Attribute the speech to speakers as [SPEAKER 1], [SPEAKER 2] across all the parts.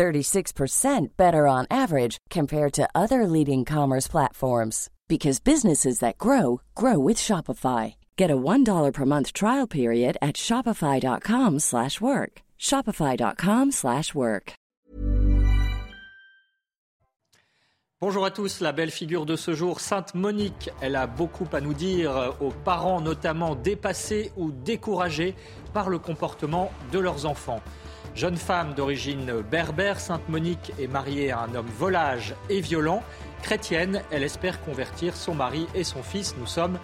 [SPEAKER 1] 36% better on average compared to other leading commerce platforms because businesses that grow grow with Shopify. Get a $1 per month trial period at shopify.com/work. shopify.com/work.
[SPEAKER 2] Bonjour à tous, la belle figure de ce jour, Sainte Monique, elle a beaucoup à nous dire aux parents notamment dépassés ou découragés par le comportement de leurs enfants. Jeune femme d'origine berbère, Sainte Monique est mariée à un homme volage et violent. Chrétienne, elle espère convertir son mari et son fils. Nous sommes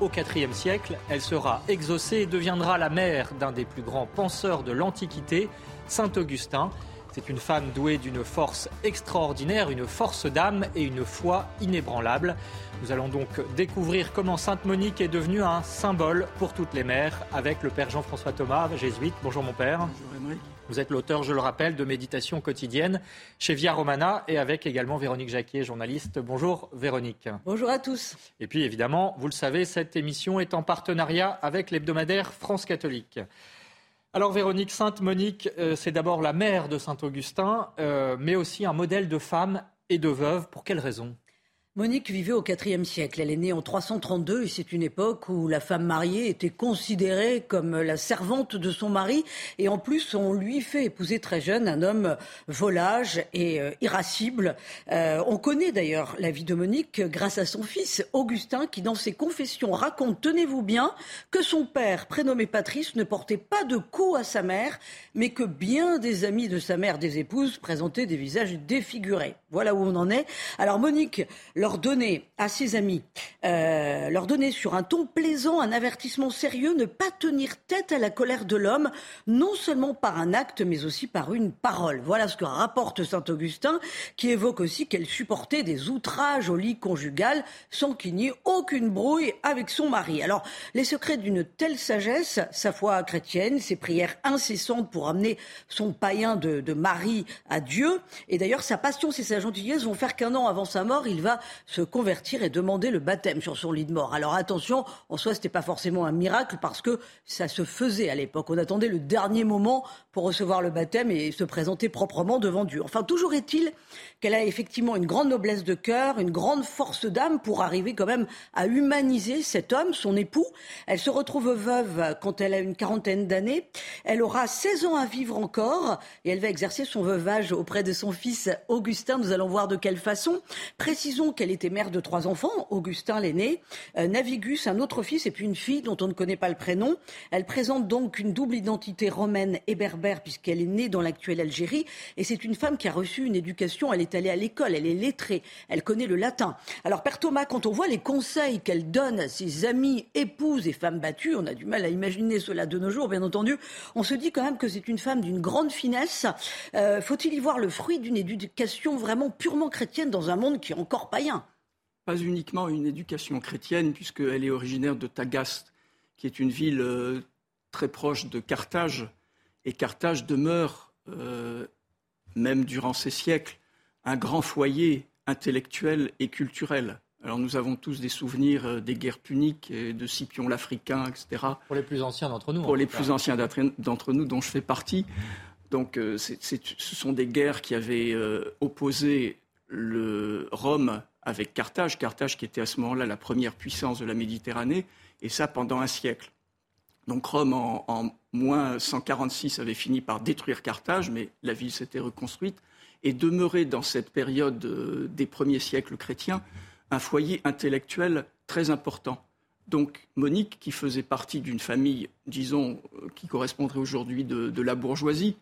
[SPEAKER 2] au IVe siècle. Elle sera exaucée et deviendra la mère d'un des plus grands penseurs de l'Antiquité, Saint Augustin. C'est une femme douée d'une force extraordinaire, une force d'âme et une foi inébranlable. Nous allons donc découvrir comment Sainte Monique est devenue un symbole pour toutes les mères avec le Père Jean-François Thomas, jésuite. Bonjour mon Père. Bonjour vous êtes l'auteur, je le rappelle, de Méditation quotidienne chez Via Romana et avec également Véronique Jacquier, journaliste. Bonjour Véronique.
[SPEAKER 3] Bonjour à tous.
[SPEAKER 2] Et puis évidemment, vous le savez, cette émission est en partenariat avec l'hebdomadaire France catholique. Alors Véronique Sainte-Monique, euh, c'est d'abord la mère de Saint-Augustin, euh, mais aussi un modèle de femme et de veuve. Pour quelle raison?
[SPEAKER 3] Monique vivait au IVe siècle. Elle est née en 332 et c'est une époque où la femme mariée était considérée comme la servante de son mari. Et en plus, on lui fait épouser très jeune un homme volage et euh, irascible. Euh, on connaît d'ailleurs la vie de Monique grâce à son fils Augustin qui, dans ses confessions, raconte, tenez-vous bien, que son père, prénommé Patrice, ne portait pas de coups à sa mère, mais que bien des amis de sa mère, des épouses, présentaient des visages défigurés. Voilà où on en est. Alors Monique leur donner à ses amis, euh, leur donner sur un ton plaisant un avertissement sérieux, ne pas tenir tête à la colère de l'homme, non seulement par un acte, mais aussi par une parole. Voilà ce que rapporte saint Augustin, qui évoque aussi qu'elle supportait des outrages au lit conjugal sans qu'il n'y ait aucune brouille avec son mari. Alors, les secrets d'une telle sagesse, sa foi chrétienne, ses prières incessantes pour amener son païen de, de mari à Dieu, et d'ailleurs sa passion et sa gentillesse vont faire qu'un an avant sa mort, il va se convertir et demander le baptême sur son lit de mort. Alors attention, en soi, ce n'était pas forcément un miracle parce que ça se faisait à l'époque. On attendait le dernier moment pour recevoir le baptême et se présenter proprement devant Dieu. Enfin, toujours est-il qu'elle a effectivement une grande noblesse de cœur, une grande force d'âme pour arriver quand même à humaniser cet homme, son époux. Elle se retrouve veuve quand elle a une quarantaine d'années. Elle aura 16 ans à vivre encore et elle va exercer son veuvage auprès de son fils Augustin. Nous allons voir de quelle façon. Précisons qu'elle était mère de trois enfants, Augustin l'aîné, euh, Navigus, un autre fils et puis une fille dont on ne connaît pas le prénom. Elle présente donc une double identité romaine et berbère puisqu'elle est née dans l'actuelle Algérie et c'est une femme qui a reçu une éducation, elle est allée à l'école, elle est lettrée, elle connaît le latin. Alors Père Thomas, quand on voit les conseils qu'elle donne à ses amis, épouses et femmes battues, on a du mal à imaginer cela de nos jours, bien entendu, on se dit quand même que c'est une femme d'une grande finesse. Euh, faut-il y voir le fruit d'une éducation vraiment purement chrétienne dans un monde qui est encore païen?
[SPEAKER 4] Pas uniquement une éducation chrétienne, puisqu'elle est originaire de Tagaste, qui est une ville euh, très proche de Carthage. Et Carthage demeure, euh, même durant ces siècles, un grand foyer intellectuel et culturel. Alors nous avons tous des souvenirs euh, des guerres puniques, et de Scipion l'Africain, etc.
[SPEAKER 2] Pour les plus anciens d'entre nous.
[SPEAKER 4] Pour les plus anciens d'entre nous, dont je fais partie. Donc ce sont des guerres qui avaient opposé le Rome avec Carthage, Carthage qui était à ce moment-là la première puissance de la Méditerranée, et ça pendant un siècle. Donc Rome, en, moins 146, avait fini par détruire Carthage, mais la ville s'était reconstruite, et demeurait dans cette période euh, des premiers siècles chrétiens un foyer intellectuel très important. Donc Monique, qui faisait partie d'une famille, disons, euh, qui correspondrait aujourd'hui de, la bourgeoisie,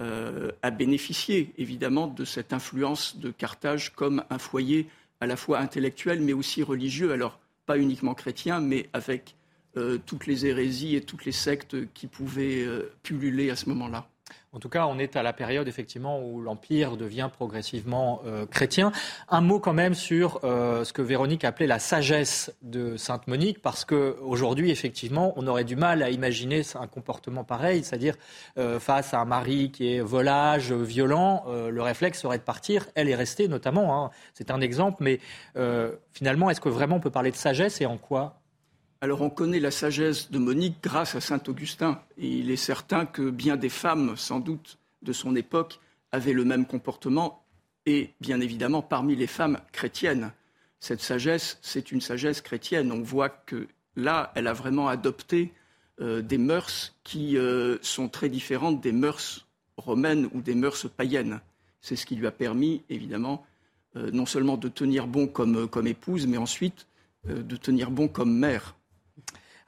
[SPEAKER 4] euh, a bénéficié évidemment de cette influence de Carthage comme un foyer à la fois intellectuel mais aussi religieux, alors pas uniquement chrétien, mais avec euh, toutes les hérésies et toutes les sectes qui pouvaient euh, pulluler à ce moment-là.
[SPEAKER 2] En tout cas, on est à la période effectivement où l'empire devient progressivement euh, chrétien. Un mot quand même sur euh, ce que Véronique appelait la sagesse de Sainte Monique, parce qu'aujourd'hui, effectivement, on aurait du mal à imaginer un comportement pareil, c'est-à-dire euh, face à un mari qui est volage, violent, le réflexe serait de partir. Elle est restée, notamment. Hein. C'est un exemple, mais finalement, est-ce que vraiment on peut parler de sagesse et en quoi
[SPEAKER 4] alors on connaît la sagesse de Monique grâce à Saint Augustin, et il est certain que bien des femmes, sans doute, de son époque, avaient le même comportement, et bien évidemment parmi les femmes chrétiennes. Cette sagesse, c'est une sagesse chrétienne. On voit que là, elle a vraiment adopté euh, des mœurs qui euh, sont très différentes des mœurs romaines ou des mœurs païennes. C'est ce qui lui a permis, évidemment, euh, non seulement de tenir bon comme, comme épouse, mais ensuite de tenir bon comme mère.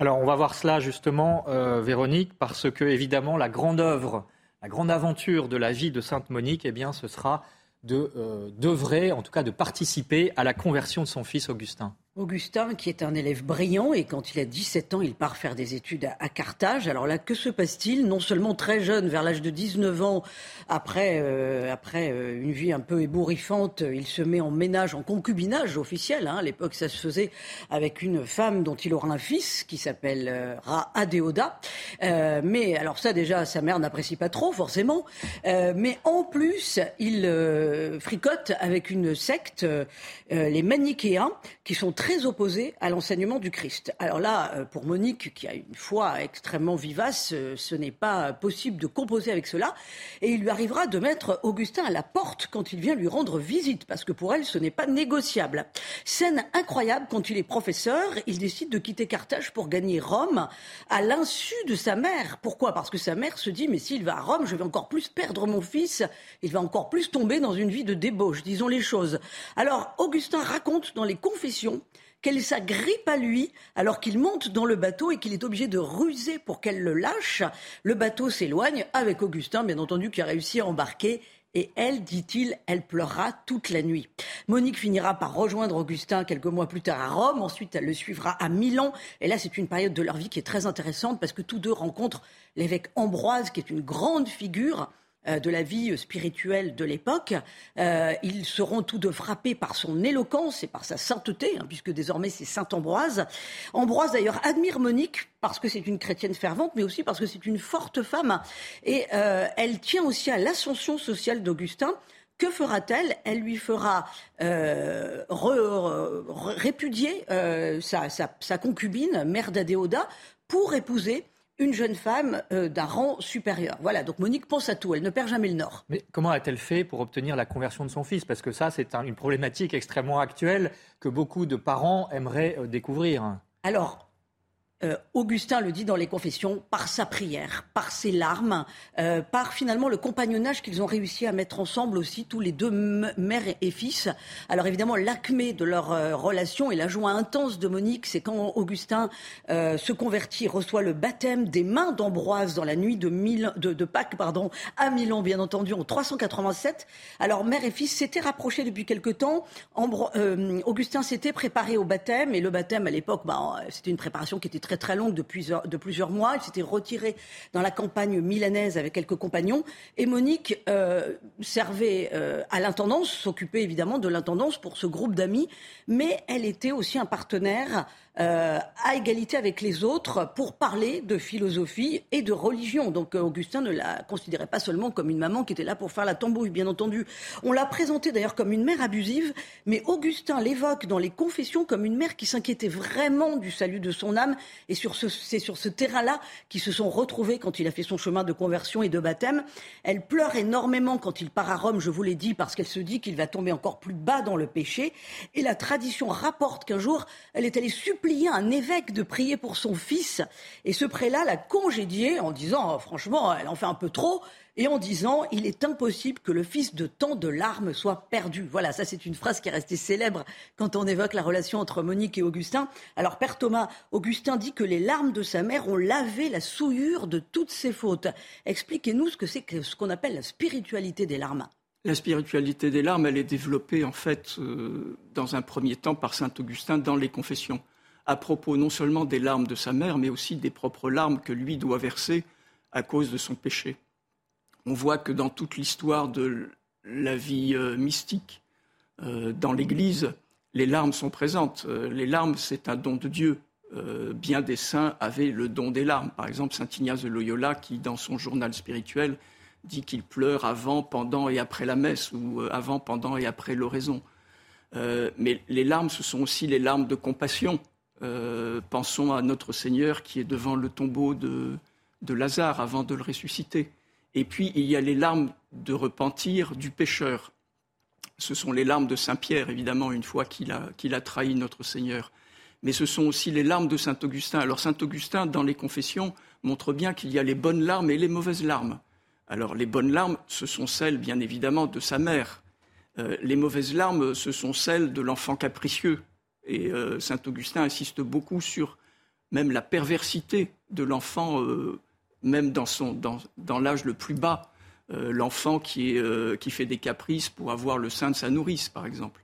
[SPEAKER 2] Alors on va voir cela justement, euh, Véronique, parce que évidemment la grande œuvre, la grande aventure de la vie de Sainte Monique, eh bien ce sera de euh, d'œuvrer, en tout cas de participer à la conversion de son fils Augustin.
[SPEAKER 3] Augustin, qui est un élève brillant, et quand il a 17 ans, il part faire des études à, Carthage. Alors là, que se passe-t-il? Non seulement très jeune, vers l'âge de 19 ans, après, euh, après euh, une vie un peu ébouriffante, il se met en ménage, en concubinage officiel. Hein. À l'époque, ça se faisait avec une femme dont il aura un fils, qui s'appellera Adéoda. Euh, mais alors ça, déjà, sa mère n'apprécie pas trop, forcément. mais en plus, il fricote avec une secte, les manichéens, qui sont très opposés à l'enseignement du Christ. Alors là, euh, pour Monique, qui a une foi extrêmement vivace, euh, ce n'est pas possible de composer avec cela. Et il lui arrivera de mettre Augustin à la porte quand il vient lui rendre visite, parce que pour elle, ce n'est pas négociable. Scène incroyable, quand il est professeur, il décide de quitter Carthage pour gagner Rome à l'insu de sa mère. Pourquoi? Parce que sa mère se dit, mais s'il va à Rome, je vais encore plus perdre mon fils, il va encore plus tomber dans une vie de débauche, disons les choses. Alors, Augustin raconte dans les confessions qu'elle s'agrippe à lui alors qu'il monte dans le bateau et qu'il est obligé de ruser pour qu'elle le lâche. Le bateau s'éloigne avec Augustin, bien entendu, qui a réussi à embarquer. Et elle, dit-il, elle pleurera toute la nuit. Monique finira par rejoindre Augustin quelques mois plus tard à Rome. Ensuite, elle le suivra à Milan. Et là, c'est une période de leur vie qui est très intéressante parce que tous deux rencontrent l'évêque Ambroise, qui est une grande figure de la vie spirituelle de l'époque. Euh, ils seront tous deux frappés par son éloquence et par sa sainteté, hein, puisque désormais c'est Saint Ambroise. Ambroise d'ailleurs admire Monique parce que c'est une chrétienne fervente, mais aussi parce que c'est une forte femme. Et euh, elle tient aussi à l'ascension sociale d'Augustin. Que fera-t-elle? Elle lui fera répudier sa, sa, concubine, mère d'Adéoda, pour épouser une jeune femme euh, d'un rang supérieur. Voilà, donc Monique pense à tout, elle ne perd jamais le nord.
[SPEAKER 2] Mais comment a-t-elle fait pour obtenir la conversion de son fils? Parce que ça, c'est une problématique extrêmement actuelle que beaucoup de parents aimeraient euh, découvrir.
[SPEAKER 3] Alors, euh, Augustin le dit dans les confessions, par sa prière, par ses larmes, euh, par finalement le compagnonnage qu'ils ont réussi à mettre ensemble aussi, tous les deux mère et fils. Alors évidemment, l'acmé de leur euh, relation et la joie intense de Monique, c'est quand Augustin se convertit, reçoit le baptême des mains d'Ambroise dans la nuit de, de, Pâques pardon, à Milan, bien entendu, en 387. Alors mère et fils s'étaient rapprochés depuis quelque temps. Augustin s'était préparé au baptême, et le baptême à l'époque, bah, c'était une préparation qui était très très très longue de plusieurs, de plusieurs mois. Il s'était retiré dans la campagne milanaise avec quelques compagnons. Et Monique euh, servait euh, à l'intendance, s'occupait évidemment de l'intendance pour ce groupe d'amis, mais elle était aussi un partenaire euh, à égalité avec les autres pour parler de philosophie et de religion. Donc euh, Augustin ne la considérait pas seulement comme une maman qui était là pour faire la tambouille, bien entendu. On l'a présentée d'ailleurs comme une mère abusive, mais Augustin l'évoque dans les confessions comme une mère qui s'inquiétait vraiment du salut de son âme. Et c'est sur ce terrain-là qu'ils se sont retrouvés quand il a fait son chemin de conversion et de baptême. Elle pleure énormément quand il part à Rome, je vous l'ai dit, parce qu'elle se dit qu'il va tomber encore plus bas dans le péché. Et la tradition rapporte qu'un jour, elle est allée supplier un évêque de prier pour son fils. Et ce prélat l'a congédié en disant, oh, franchement, elle en fait un peu trop, et en disant, il est impossible que le fils de tant de larmes soit perdu. Voilà, ça c'est une phrase qui est restée célèbre quand on évoque la relation entre Monique et Augustin. Alors, Père Thomas, Augustin dit que les larmes de sa mère ont lavé la souillure de toutes ses fautes. Expliquez-nous ce que c'est que ce qu'on appelle la spiritualité des larmes.
[SPEAKER 4] La spiritualité des larmes, elle est développée en fait euh, dans un premier temps par saint Augustin dans les confessions, à propos non seulement des larmes de sa mère, mais aussi des propres larmes que lui doit verser à cause de son péché. On voit que dans toute l'histoire de la vie mystique, dans l'Église, les larmes sont présentes. les larmes, c'est un don de Dieu. bien des saints avaient le don des larmes. Par exemple, Saint Ignace de Loyola, qui, dans son journal spirituel, dit qu'il pleure avant, pendant et après la messe, ou avant, pendant et après l'oraison. Euh, mais les larmes, ce sont aussi les larmes de compassion. Euh, pensons à notre Seigneur qui est devant le tombeau de, Lazare avant de le ressusciter. Et puis, il y a les larmes de repentir du pécheur. Ce sont les larmes de Saint Pierre, évidemment, une fois qu'il a, trahi notre Seigneur. Mais ce sont aussi les larmes de Saint Augustin. Alors, Saint Augustin, dans les confessions, montre bien qu'il y a les bonnes larmes et les mauvaises larmes. Alors, les bonnes larmes, ce sont celles, bien évidemment, de sa mère, euh, les mauvaises larmes, ce sont celles de l'enfant capricieux. Et euh, saint Augustin insiste beaucoup sur même la perversité de l'enfant, euh, même dans, l'âge le plus bas. l'enfant qui, fait des caprices pour avoir le sein de sa nourrice, par exemple.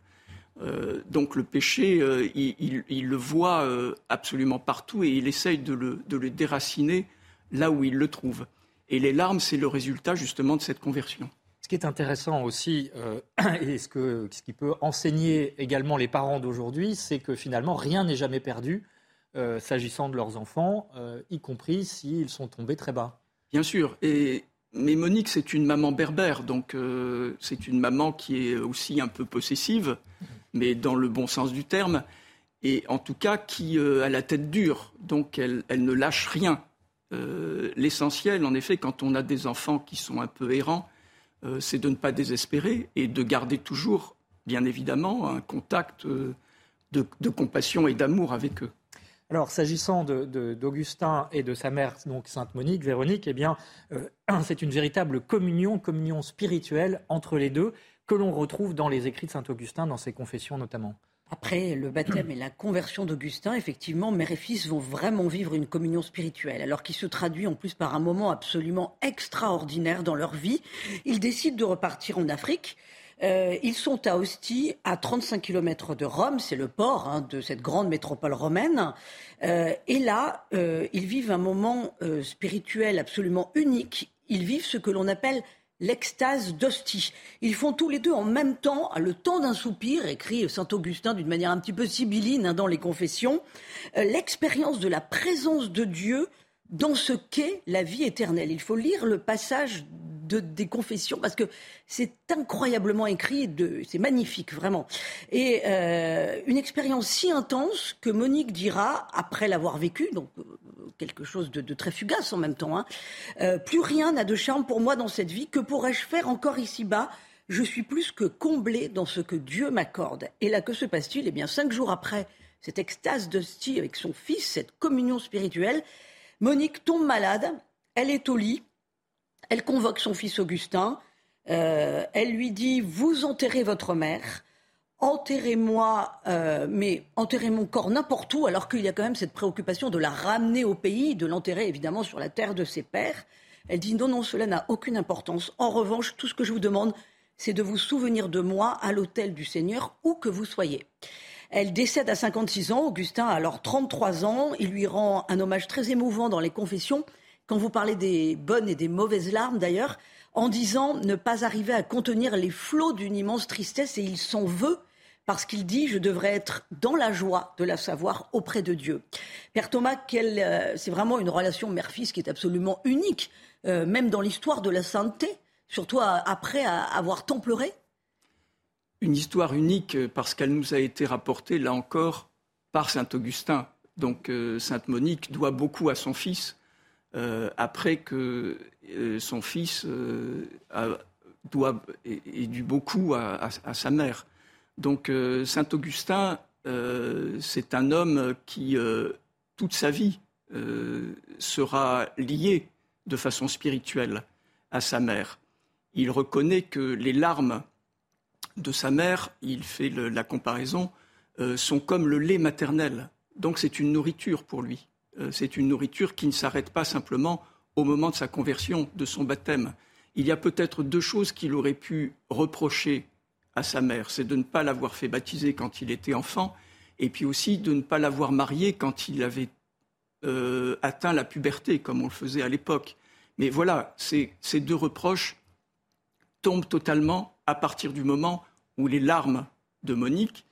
[SPEAKER 4] donc le péché, il, le voit absolument partout et il essaye de le déraciner là où il le trouve. Et les larmes, c'est le résultat justement de cette conversion.
[SPEAKER 2] Ce qui est intéressant aussi, euh, et ce, qui peut enseigner également les parents d'aujourd'hui, c'est que finalement, rien n'est jamais perdu euh, s'agissant de leurs enfants, euh, y compris s'ils sont tombés très bas.
[SPEAKER 4] Bien sûr. Mais Monique, c'est une maman berbère, donc c'est une maman qui est aussi un peu possessive, mais dans le bon sens du terme, et en tout cas qui a la tête dure, donc elle, elle ne lâche rien. L'essentiel, en effet, quand on a des enfants qui sont un peu errants, euh, c'est de ne pas désespérer et de garder toujours, bien évidemment, un contact euh, de, compassion et d'amour avec eux.
[SPEAKER 2] Alors, s'agissant d'Augustin et de sa mère, donc Sainte Monique, Véronique, eh bien, euh, c'est une véritable communion, communion spirituelle entre les deux, que l'on retrouve dans les écrits de Saint Augustin, dans ses confessions notamment.
[SPEAKER 3] Après le baptême et la conversion d'Augustin, effectivement, mère et fils vont vraiment vivre une communion spirituelle, alors qui se traduit en plus par un moment absolument extraordinaire dans leur vie. Ils décident de repartir en Afrique. Euh, ils sont à Ostie, à 35 km de Rome, c'est le port hein, de cette grande métropole romaine. Euh, et là, euh, ils vivent un moment spirituel absolument unique. Ils vivent ce que l'on appelle l'extase d'Hostie. Ils font tous les deux en même temps, le temps d'un soupir, écrit saint Augustin d'une manière un petit peu sibylline hein, dans les confessions, euh, l'expérience de la présence de Dieu dans ce qu'est la vie éternelle. Il faut lire le passage des confessions parce que c'est incroyablement écrit, c'est magnifique vraiment. Et euh, une expérience si intense que Monique dira, après l'avoir vécu, donc euh, quelque chose de, très fugace en même temps, hein, euh, plus rien n'a de charme pour moi dans cette vie, que pourrais-je faire encore ici-bas? Je suis plus que comblée dans ce que Dieu m'accorde. Et là, que se passe-t-il? Eh bien, cinq jours après cette extase de d'hostie avec son fils, cette communion spirituelle, Monique tombe malade, elle est au lit, elle convoque son fils Augustin. Euh, elle lui dit Vous enterrez votre mère, enterrez-moi, euh, mais enterrez mon corps n'importe où, alors qu'il y a quand même cette préoccupation de la ramener au pays, de l'enterrer évidemment sur la terre de ses pères. Elle dit Non, non, cela n'a aucune importance. En revanche, tout ce que je vous demande, c'est de vous souvenir de moi à l'autel du Seigneur, où que vous soyez. Elle décède à 56 ans. Augustin a alors 33 ans. Il lui rend un hommage très émouvant dans les confessions quand vous parlez des bonnes et des mauvaises larmes d'ailleurs, en disant ne pas arriver à contenir les flots d'une immense tristesse et il s'en veut parce qu'il dit je devrais être dans la joie de la savoir auprès de Dieu. Père Thomas, euh, c'est vraiment une relation mère-fils qui est absolument unique, euh, même dans l'histoire de la sainteté, surtout après avoir tant pleuré.
[SPEAKER 4] Une histoire unique parce qu'elle nous a été rapportée, là encore, par Saint Augustin. Donc euh, Sainte Monique doit beaucoup à son fils euh, après que euh, son fils euh, a, doit, ait, dû beaucoup à, sa mère. Donc Saint Augustin, c'est un homme qui, toute sa vie, sera lié de façon spirituelle à sa mère. Il reconnaît que les larmes de sa mère, il fait la comparaison, sont comme le lait maternel. Donc c'est une nourriture pour lui. Euh, c'est une nourriture qui ne s'arrête pas simplement au moment de sa conversion, de son baptême. Il y a peut-être deux choses qu'il aurait pu reprocher à sa mère. C'est de ne pas l'avoir fait baptiser quand il était enfant, et puis aussi de ne pas l'avoir marié quand il avait euh, atteint la puberté, comme on le faisait à l'époque. Mais voilà, ces, deux reproches tombent totalement à partir du moment où les larmes de Monique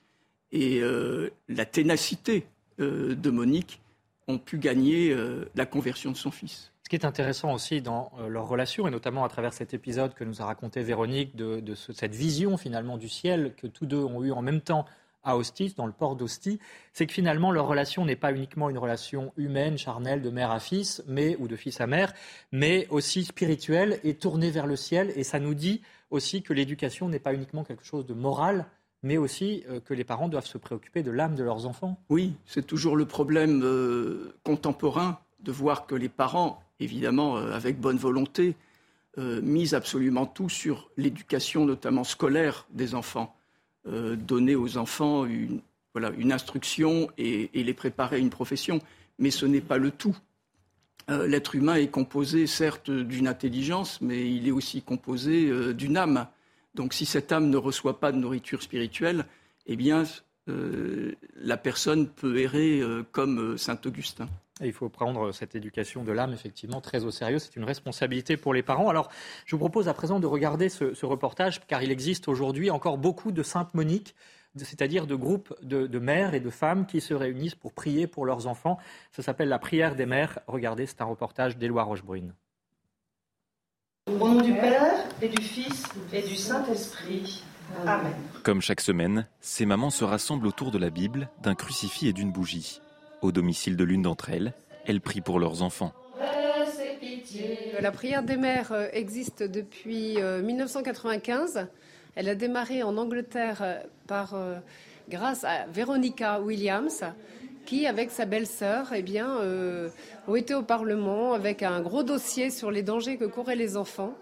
[SPEAKER 4] et euh, la ténacité de Monique ont pu gagner euh, la conversion de son fils.
[SPEAKER 2] Ce qui est intéressant aussi dans leur relation, et notamment à travers cet épisode que nous a raconté Véronique, de, cette vision finalement du ciel que tous deux ont eu en même temps à Ostie, dans le port d'Ostie, c'est que finalement leur relation n'est pas uniquement une relation humaine, charnelle, de mère à fils, mais ou de fils à mère, mais aussi spirituelle et tournée vers le ciel. Et ça nous dit aussi que l'éducation n'est pas uniquement quelque chose de moral, mais aussi euh, que les parents doivent se préoccuper de l'âme de leurs enfants.
[SPEAKER 4] Oui, c'est toujours le problème euh, contemporain de voir que les parents, évidemment euh, avec bonne volonté, misent absolument tout sur l'éducation, notamment scolaire des enfants. Donner aux enfants une, voilà, une instruction et, les préparer à une profession. Mais ce n'est pas le tout. L'être humain est composé certes d'une intelligence, mais il est aussi composé d'une âme. Donc si cette âme ne reçoit pas de nourriture spirituelle, eh bien la personne peut errer comme Saint Augustin.
[SPEAKER 2] il faut prendre cette éducation de l'âme effectivement très au sérieux. C'est une responsabilité pour les parents. Alors, je vous propose à présent de regarder ce, reportage, car il existe aujourd'hui encore beaucoup de Sainte Monique, c'est-à-dire de groupes de, mères et de femmes qui se réunissent pour prier pour leurs enfants. Ça s'appelle la prière des mères. Regardez, c'est un reportage d'Éloi Rochebrune.
[SPEAKER 5] Au nom du Père et du Fils et du Saint-Esprit. Amen.
[SPEAKER 6] Comme chaque semaine, ces mamans se rassemblent autour de la Bible, d'un crucifix et d'une bougie. Au domicile de l'une d'entre elles, elles prient pour leurs enfants.
[SPEAKER 7] La prière des mères euh, existe depuis 1995. Euh, Elle a démarré en Angleterre euh, par, grâce à Veronica Williams, qui, avec sa belle-sœur, eh bien, ont été au Parlement avec un gros dossier sur les dangers que couraient les enfants.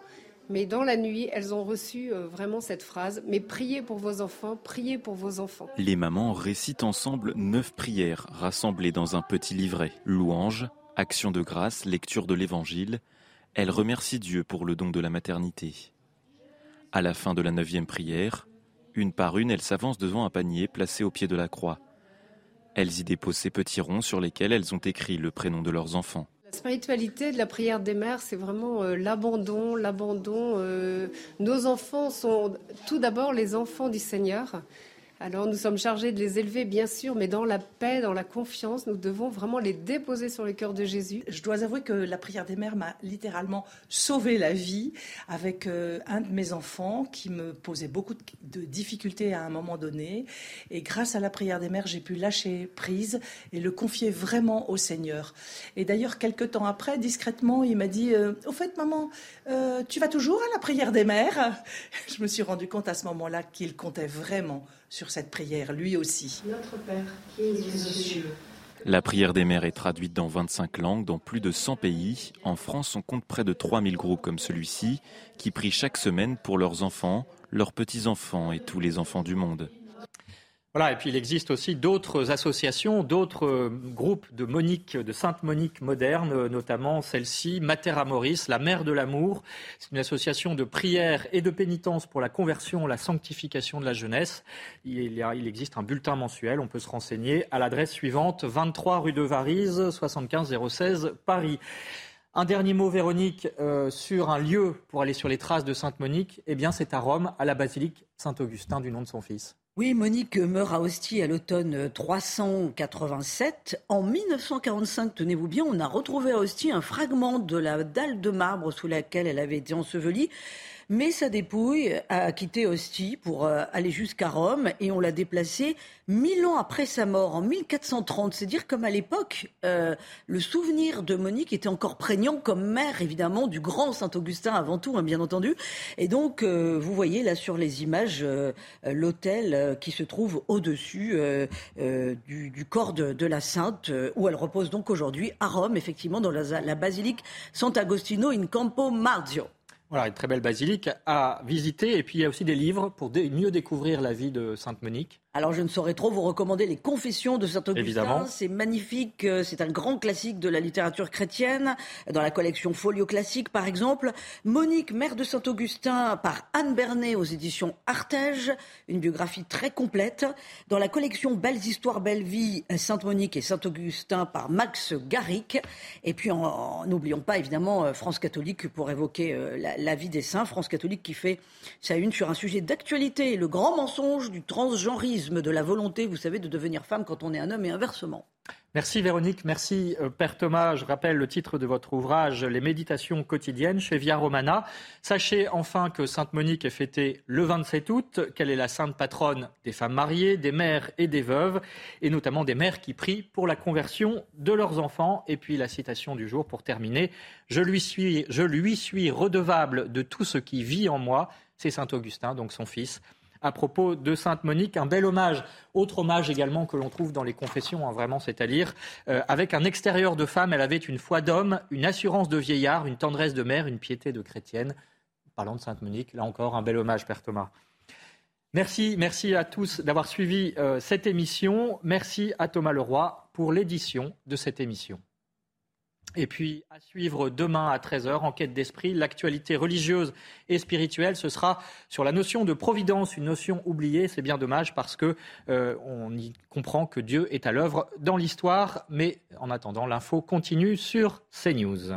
[SPEAKER 7] Mais dans la nuit, elles ont reçu euh, vraiment cette phrase, mais priez pour vos enfants, priez pour vos enfants.
[SPEAKER 6] Les mamans récitent ensemble neuf prières rassemblées dans un petit livret. Louange, action de grâce, lecture de l'évangile. Elles remercient Dieu pour le don de la maternité. À la fin de la neuvième prière, une par une, elles s'avancent devant un panier placé au pied de la croix. Elles y déposent ces petits ronds sur lesquels elles ont écrit le prénom de leurs enfants.
[SPEAKER 7] La spiritualité de la prière des mères, c'est vraiment euh, l'abandon, l'abandon. Euh, nos enfants sont tout d'abord les enfants du Seigneur. Alors nous sommes chargés de les élever, bien sûr, mais dans la paix, dans la confiance, nous devons vraiment les déposer sur le cœur de Jésus.
[SPEAKER 8] Je dois avouer que la prière des mères m'a littéralement sauvé la vie avec euh, un de mes enfants qui me posait beaucoup de difficultés à un moment donné. Et grâce à la prière des mères, j'ai pu lâcher prise et le confier vraiment au Seigneur. Et d'ailleurs, quelques temps après, discrètement, il m'a dit euh, Au fait, maman, euh, tu vas toujours à la prière des mères? Je me suis rendu compte à ce moment-là qu'il comptait vraiment sur cette prière, lui aussi.
[SPEAKER 5] Notre Père, qui es aux cieux.
[SPEAKER 6] La prière des mères est traduite dans 25 langues, dans plus de 100 pays. En France, on compte près de 3000 groupes comme celui-ci, qui prient chaque semaine pour leurs enfants, leurs petits-enfants et tous les enfants du monde.
[SPEAKER 2] Voilà, et puis il existe aussi d'autres associations, d'autres euh, groupes de Monique, de Sainte Monique moderne, euh, notamment celle-ci, Mater Amoris, la mère de l'amour. C'est une association de prière et de pénitence pour la conversion, la sanctification de la jeunesse. Il, y a, existe un bulletin mensuel, on peut se renseigner à l'adresse suivante, 23 rue de Varise, 75 016 Paris. Un dernier mot, Véronique, euh, sur un lieu pour aller sur les traces de Sainte Monique. Eh bien, c'est à Rome, à la basilique Saint-Augustin du nom de son fils.
[SPEAKER 3] Oui, Monique meurt à Ostie à l'automne 387. En 1945, tenez-vous bien, on a retrouvé à Ostie un fragment de la dalle de marbre sous laquelle elle avait été ensevelie. Mais sa dépouille a quitté Ostie pour euh, aller jusqu'à Rome et on l'a déplacée mille ans après sa mort, en 1430. C'est dire comme à l'époque, euh, le souvenir de Monique était encore prégnant comme mère, évidemment, du grand Saint-Augustin avant tout, hein, bien entendu. Et donc, euh, vous voyez là sur les images l'autel qui se trouve au-dessus du, corps de, la Sainte, où elle repose donc aujourd'hui à Rome, effectivement, dans la, la basilique Sant'Agostino in Campo Marzio.
[SPEAKER 2] Voilà, une très belle basilique à visiter. Et puis il y a aussi des livres pour mieux découvrir la vie de Sainte Monique.
[SPEAKER 3] Alors je ne saurais trop vous recommander les Confessions de Saint Augustin. C'est magnifique, euh, c'est un grand classique de la littérature chrétienne, dans la collection Folio Classique par exemple. Monique, mère de Saint Augustin, par Anne Bernet aux éditions Artege, une biographie très complète. Dans la collection Belles Histoires, Belle Vie, Sainte Monique et Saint Augustin par Max Garrick. Et puis n'oublions pas évidemment euh, France catholique pour évoquer euh, la, la vie des saints. France catholique qui fait sa une sur un sujet d'actualité, le grand mensonge du transgenrisme de la volonté, vous savez, de devenir femme quand on est un homme et inversement.
[SPEAKER 2] Merci Véronique, merci euh, Père Thomas. Je rappelle le titre de votre ouvrage, Les méditations quotidiennes chez Via Romana. Sachez enfin que Sainte Monique est fêtée le 27 août, qu'elle est la sainte patronne des femmes mariées, des mères et des veuves, et notamment des mères qui prient pour la conversion de leurs enfants. Et puis la citation du jour pour terminer, je lui suis, je lui suis redevable de tout ce qui vit en moi. C'est Saint Augustin, donc son fils à propos de Sainte Monique. Un bel hommage, autre hommage également que l'on trouve dans les confessions, hein, vraiment, c'est à lire. Euh, avec un extérieur de femme, elle avait une foi d'homme, une assurance de vieillard, une tendresse de mère, une piété de chrétienne. Parlant de Sainte Monique, là encore, un bel hommage, Père Thomas. Merci, merci à tous d'avoir suivi euh, cette émission. Merci à Thomas Leroy pour l'édition de cette émission. Et puis, à suivre demain à 13h, enquête d'esprit, l'actualité religieuse et spirituelle, ce sera sur la notion de providence, une notion oubliée. C'est bien dommage parce que euh, on y comprend que Dieu est à l'œuvre dans l'histoire. Mais en attendant, l'info continue sur CNews.